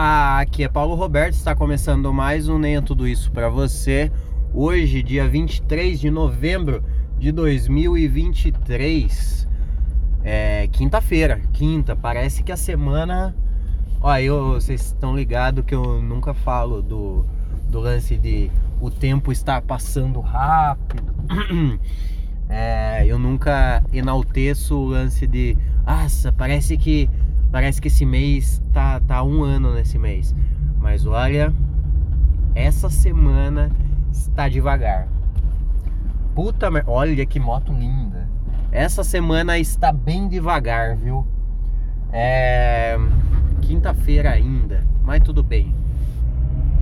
Ah, aqui é Paulo Roberto, está começando mais um Nem é Tudo Isso para você. Hoje, dia 23 de novembro de 2023. É quinta-feira, quinta. Parece que a semana. Ó, eu, vocês estão ligados que eu nunca falo do, do lance de o tempo estar passando rápido. É, eu nunca enalteço o lance de. Nossa, parece que Parece que esse mês tá, tá um ano nesse mês. Mas olha, essa semana está devagar. Puta merda, olha que moto linda. Essa semana está bem devagar, viu? É. Quinta-feira ainda, mas tudo bem.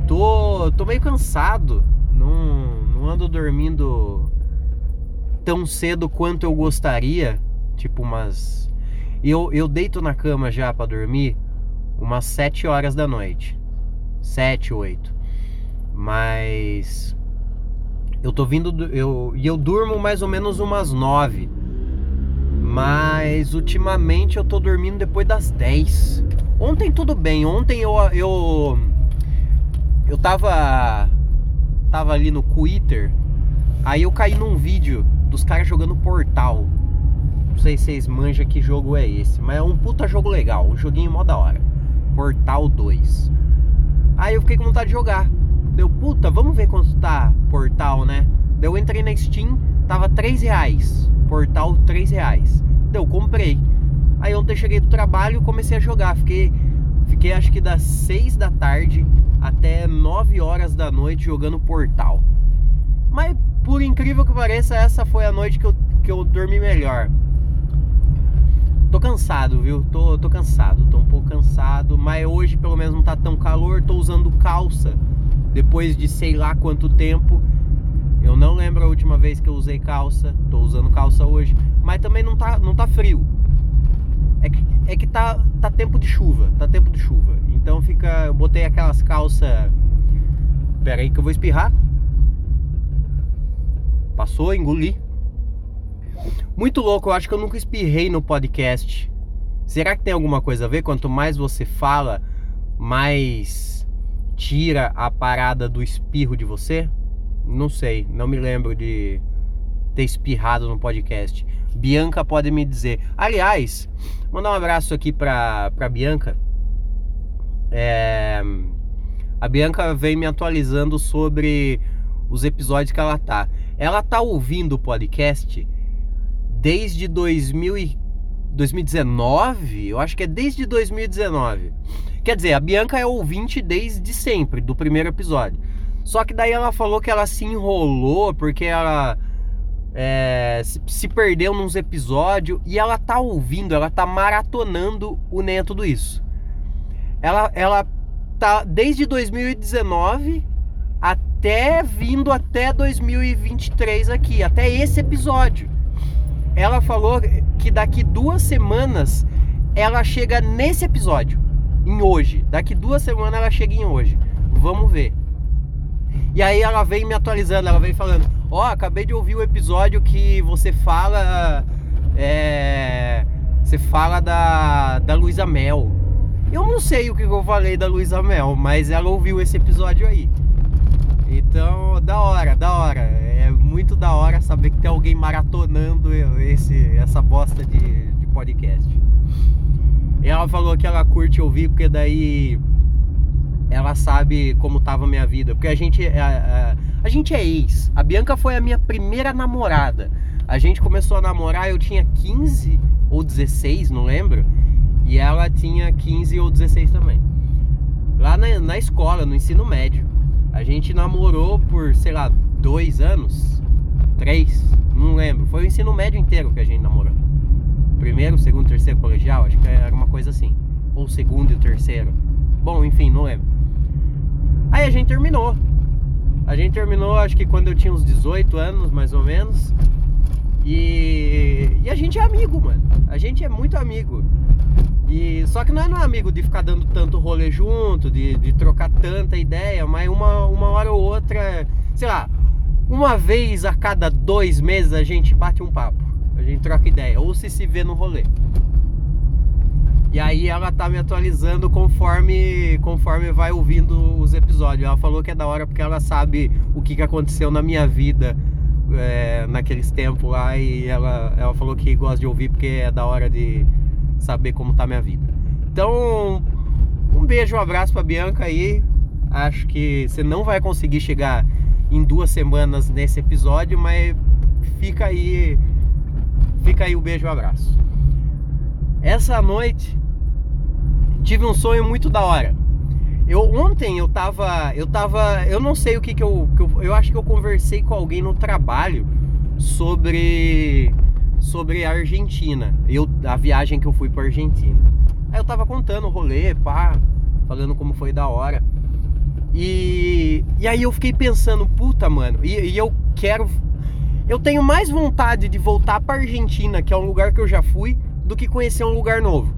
Tô, tô meio cansado. Não, não ando dormindo tão cedo quanto eu gostaria. Tipo umas eu, eu deito na cama já para dormir umas 7 horas da noite. 7, 8. Mas eu tô vindo eu e eu durmo mais ou menos umas 9. Mas ultimamente eu tô dormindo depois das 10. Ontem tudo bem. Ontem eu eu eu tava tava ali no Twitter. Aí eu caí num vídeo dos caras jogando Portal. Não sei se vocês manjam que jogo é esse, mas é um puta jogo legal, um joguinho mó da hora. Portal 2. Aí eu fiquei com vontade de jogar. Deu, puta, vamos ver quanto tá Portal, né? Daí eu entrei na Steam, tava 3 reais. Portal 3 reais. Deu, comprei. Aí ontem cheguei do trabalho e comecei a jogar. Fiquei, fiquei acho que das 6 da tarde até 9 horas da noite jogando Portal. Mas por incrível que pareça, essa foi a noite que eu, que eu dormi melhor. Tô cansado, viu? Tô, tô cansado, tô um pouco cansado, mas hoje pelo menos não tá tão calor, tô usando calça depois de sei lá quanto tempo. Eu não lembro a última vez que eu usei calça, tô usando calça hoje, mas também não tá, não tá frio. É que, é que tá, tá tempo de chuva, tá tempo de chuva. Então fica, eu botei aquelas calças. Pera aí que eu vou espirrar. Passou, engoli. Muito louco, eu acho que eu nunca espirrei no podcast. Será que tem alguma coisa a ver? Quanto mais você fala, mais tira a parada do espirro de você? Não sei, não me lembro de ter espirrado no podcast. Bianca pode me dizer. Aliás, mandar um abraço aqui pra, pra Bianca. É, a Bianca vem me atualizando sobre os episódios que ela tá. Ela tá ouvindo o podcast desde 2000 2019, eu acho que é desde 2019. Quer dizer, a Bianca é ouvinte desde sempre, do primeiro episódio. Só que daí ela falou que ela se enrolou porque ela é, se, se, perdeu nos episódios e ela tá ouvindo, ela tá maratonando o Nem é Tudo Isso. Ela, ela tá desde 2019 até vindo até 2023 aqui, até esse episódio ela falou que daqui duas semanas ela chega nesse episódio, em hoje. Daqui duas semanas ela chega em hoje. Vamos ver. E aí ela vem me atualizando, ela vem falando: Ó, oh, acabei de ouvir o episódio que você fala. É, você fala da, da Luísa Mel. Eu não sei o que eu falei da Luísa Mel, mas ela ouviu esse episódio aí. Então, da hora, da hora. Muito da hora saber que tem alguém maratonando esse, essa bosta de, de podcast. Ela falou que ela curte ouvir porque daí ela sabe como tava minha vida. Porque a gente, a, é, a, é, a gente é ex. A Bianca foi a minha primeira namorada. A gente começou a namorar, eu tinha 15 ou 16, não lembro. E ela tinha 15 ou 16 também. Lá na, na escola, no ensino médio. A gente namorou por, sei lá, dois anos, três, não lembro. Foi o ensino médio inteiro que a gente namorou. Primeiro, segundo, terceiro colegial, acho que era uma coisa assim. Ou segundo e o terceiro. Bom, enfim, não lembro. Aí a gente terminou. A gente terminou, acho que quando eu tinha uns 18 anos, mais ou menos. E, e a gente é amigo, mano. A gente é muito amigo. E só que não é, não é amigo de ficar dando tanto rolê junto, de, de trocar tanta ideia, mas uma, uma hora ou outra, sei lá, uma vez a cada dois meses a gente bate um papo, a gente troca ideia, ou se se vê no rolê. E aí ela tá me atualizando conforme conforme vai ouvindo os episódios. Ela falou que é da hora porque ela sabe o que, que aconteceu na minha vida é, naqueles tempos lá e ela, ela falou que gosta de ouvir porque é da hora de saber como tá minha vida. Então, um beijo, um abraço pra Bianca aí. Acho que você não vai conseguir chegar em duas semanas nesse episódio, mas fica aí. Fica aí o um beijo e um abraço. Essa noite tive um sonho muito da hora. Eu ontem eu tava, eu tava, eu não sei o que que eu, que eu, eu acho que eu conversei com alguém no trabalho sobre sobre a Argentina. Eu a viagem que eu fui para Argentina. Aí eu tava contando o rolê, pá, falando como foi da hora. E, e aí eu fiquei pensando, puta, mano, e, e eu quero. Eu tenho mais vontade de voltar pra Argentina, que é um lugar que eu já fui, do que conhecer um lugar novo.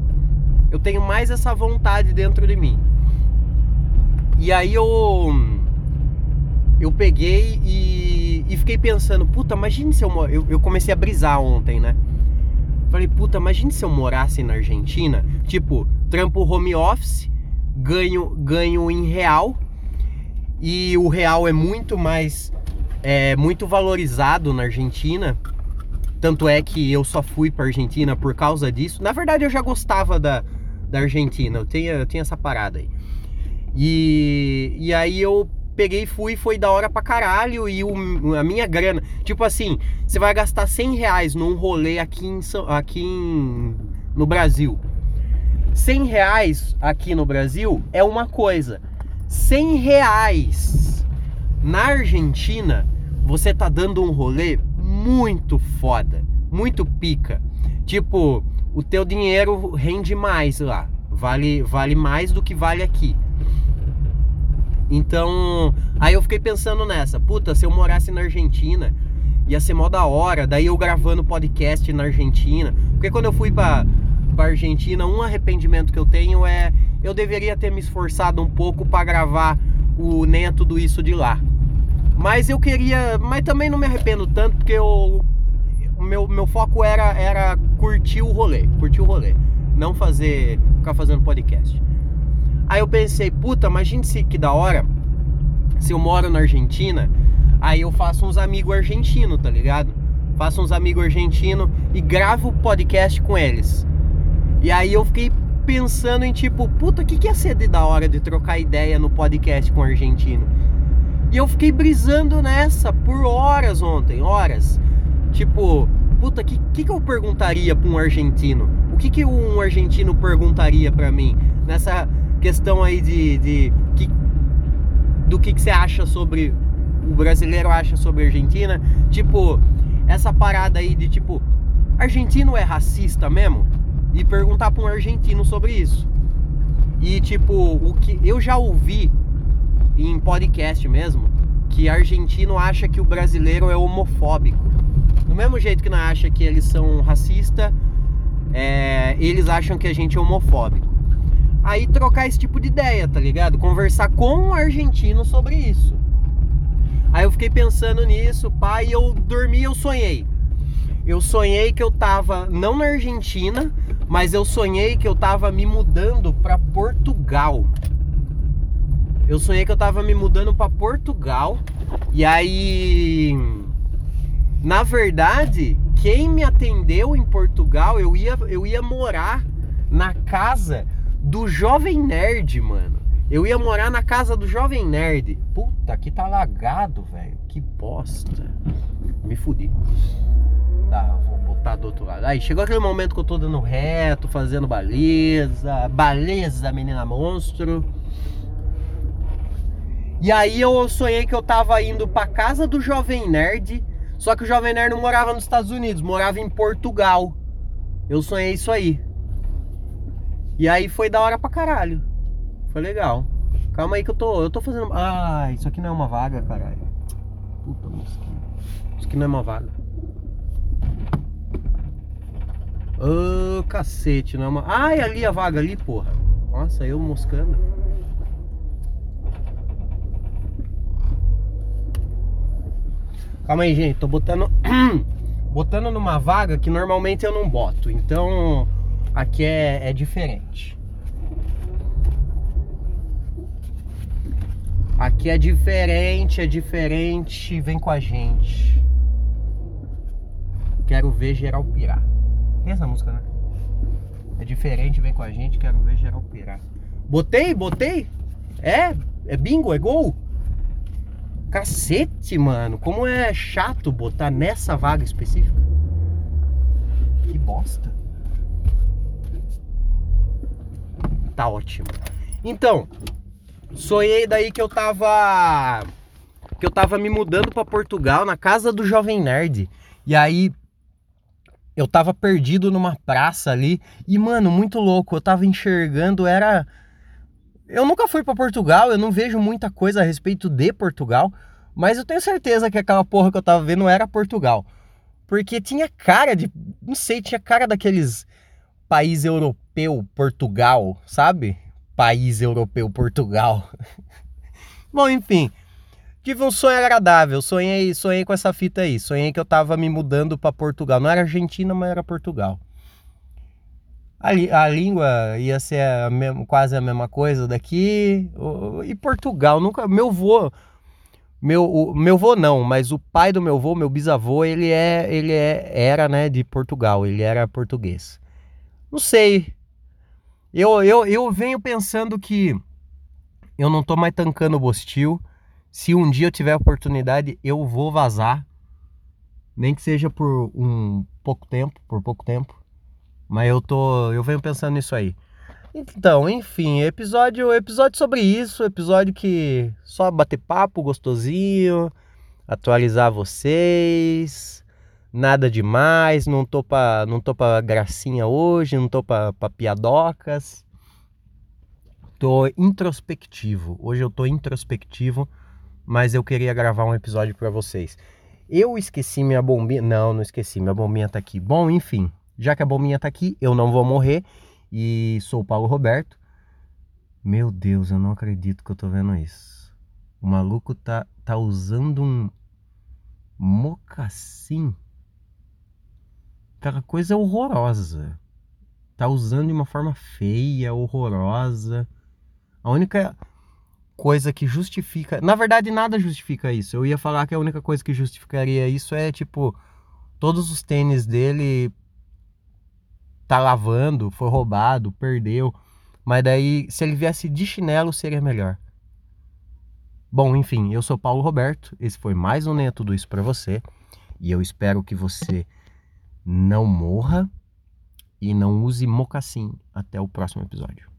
Eu tenho mais essa vontade dentro de mim. E aí eu. Eu peguei e, e fiquei pensando, puta, imagine se eu, eu. Eu comecei a brisar ontem, né? Falei, puta, imagine se eu morasse na Argentina, tipo, trampo home office, ganho, ganho em real e o real é muito mais é muito valorizado na Argentina. Tanto é que eu só fui para Argentina por causa disso. Na verdade, eu já gostava da, da Argentina. Eu tinha, eu tinha essa parada aí. E, e aí eu peguei e fui, foi da hora pra caralho. E o, a minha grana, tipo assim, você vai gastar 100 reais num rolê aqui, em, aqui em, no Brasil. 100 reais aqui no Brasil é uma coisa. 100 reais na Argentina, você tá dando um rolê muito foda, muito pica. Tipo, o teu dinheiro rende mais lá, vale, vale mais do que vale aqui. Então, aí eu fiquei pensando nessa, puta, se eu morasse na Argentina, ia ser mó da hora, daí eu gravando podcast na Argentina. Porque quando eu fui pra Argentina, um arrependimento que eu tenho é eu deveria ter me esforçado um pouco para gravar o Nem Tudo Isso de lá. Mas eu queria. Mas também não me arrependo tanto, porque eu, meu, meu foco era, era curtir o rolê. Curtir o rolê. Não fazer. ficar fazendo podcast. Aí eu pensei, puta, imagine se que da hora. Se eu moro na Argentina, aí eu faço uns amigos argentinos, tá ligado? Faço uns amigos argentinos e gravo podcast com eles. E aí eu fiquei pensando em tipo, puta, o que, que ia ser de da hora de trocar ideia no podcast com o argentino? E eu fiquei brisando nessa por horas ontem, horas. Tipo, puta, o que, que, que eu perguntaria pra um argentino? O que, que um argentino perguntaria para mim? Nessa questão aí de, de que, do que, que você acha sobre o brasileiro acha sobre a Argentina? Tipo, essa parada aí de tipo, argentino é racista mesmo? E perguntar para um argentino sobre isso. E tipo, o que eu já ouvi em podcast mesmo, que argentino acha que o brasileiro é homofóbico. Do mesmo jeito que não acha que eles são racistas, é, eles acham que a gente é homofóbico. Aí trocar esse tipo de ideia, tá ligado? Conversar com um argentino sobre isso. Aí eu fiquei pensando nisso, pai, eu dormi, eu sonhei. Eu sonhei que eu tava não na Argentina, mas eu sonhei que eu tava me mudando para Portugal. Eu sonhei que eu tava me mudando para Portugal. E aí, na verdade, quem me atendeu em Portugal, eu ia, eu ia morar na casa do Jovem Nerd, mano. Eu ia morar na casa do Jovem Nerd. Puta, aqui tá lagado, velho. Que bosta. Me fudi. Tá, vou botar do outro lado. Aí chegou aquele momento que eu tô dando reto, fazendo baleza, baleza, menina monstro. E aí eu sonhei que eu tava indo pra casa do Jovem Nerd, só que o Jovem Nerd não morava nos Estados Unidos, morava em Portugal. Eu sonhei isso aí. E aí foi da hora pra caralho. Foi legal. Calma aí que eu tô. Eu tô fazendo. Ah, isso aqui não é uma vaga, caralho. Puta mosquinha. Isso aqui não é uma vaga. Ô, oh, cacete, não é uma... Ai, ali a vaga ali, porra. Nossa, eu moscando. Calma aí, gente. Tô botando... botando numa vaga que normalmente eu não boto. Então, aqui é, é diferente. Aqui é diferente, é diferente. Vem com a gente. Quero ver geral pirar. Essa música, né? É diferente, vem com a gente. Quero ver geral pirar. Botei, botei. É, é bingo, é gol. Cacete, mano. Como é chato botar nessa vaga específica. Que bosta. Tá ótimo. Então, sonhei daí que eu tava que eu tava me mudando para Portugal na casa do Jovem Nerd. E aí eu tava perdido numa praça ali e mano, muito louco, eu tava enxergando era eu nunca fui para Portugal, eu não vejo muita coisa a respeito de Portugal, mas eu tenho certeza que aquela porra que eu tava vendo era Portugal. Porque tinha cara de, não sei, tinha cara daqueles país europeu, Portugal, sabe? país europeu, Portugal. Bom, enfim, tive um sonho agradável. Sonhei, sonhei com essa fita aí. Sonhei que eu tava me mudando para Portugal. Não era Argentina, mas era Portugal. A, a língua ia ser a quase a mesma coisa daqui. E Portugal, nunca. Meu vô. Meu, o, meu vô não, mas o pai do meu vô, meu bisavô, ele é, ele é, era, né, de Portugal, ele era português. Não sei, eu, eu, eu venho pensando que eu não tô mais tancando o Bostil. Se um dia eu tiver oportunidade, eu vou vazar. Nem que seja por um pouco tempo, por pouco tempo. Mas eu tô, eu venho pensando nisso aí. Então, enfim, episódio, episódio sobre isso, episódio que só bater papo gostosinho, atualizar vocês, nada demais, não tô pra, não tô pra gracinha hoje, não tô pra, pra piadocas. Tô introspectivo. Hoje eu tô introspectivo, mas eu queria gravar um episódio para vocês. Eu esqueci minha bombinha. Não, não esqueci, minha bombinha tá aqui. Bom, enfim, já que a bombinha tá aqui, eu não vou morrer e sou o Paulo Roberto. Meu Deus, eu não acredito que eu tô vendo isso. O maluco tá, tá usando um mocassim Aquela coisa horrorosa. Tá usando de uma forma feia, horrorosa. A única coisa que justifica. Na verdade, nada justifica isso. Eu ia falar que a única coisa que justificaria isso é tipo. Todos os tênis dele tá lavando, foi roubado, perdeu. Mas daí, se ele viesse de chinelo, seria melhor. Bom, enfim, eu sou Paulo Roberto. Esse foi mais um Nem Tudo Isso para você. E eu espero que você não morra e não use mocassim. Até o próximo episódio.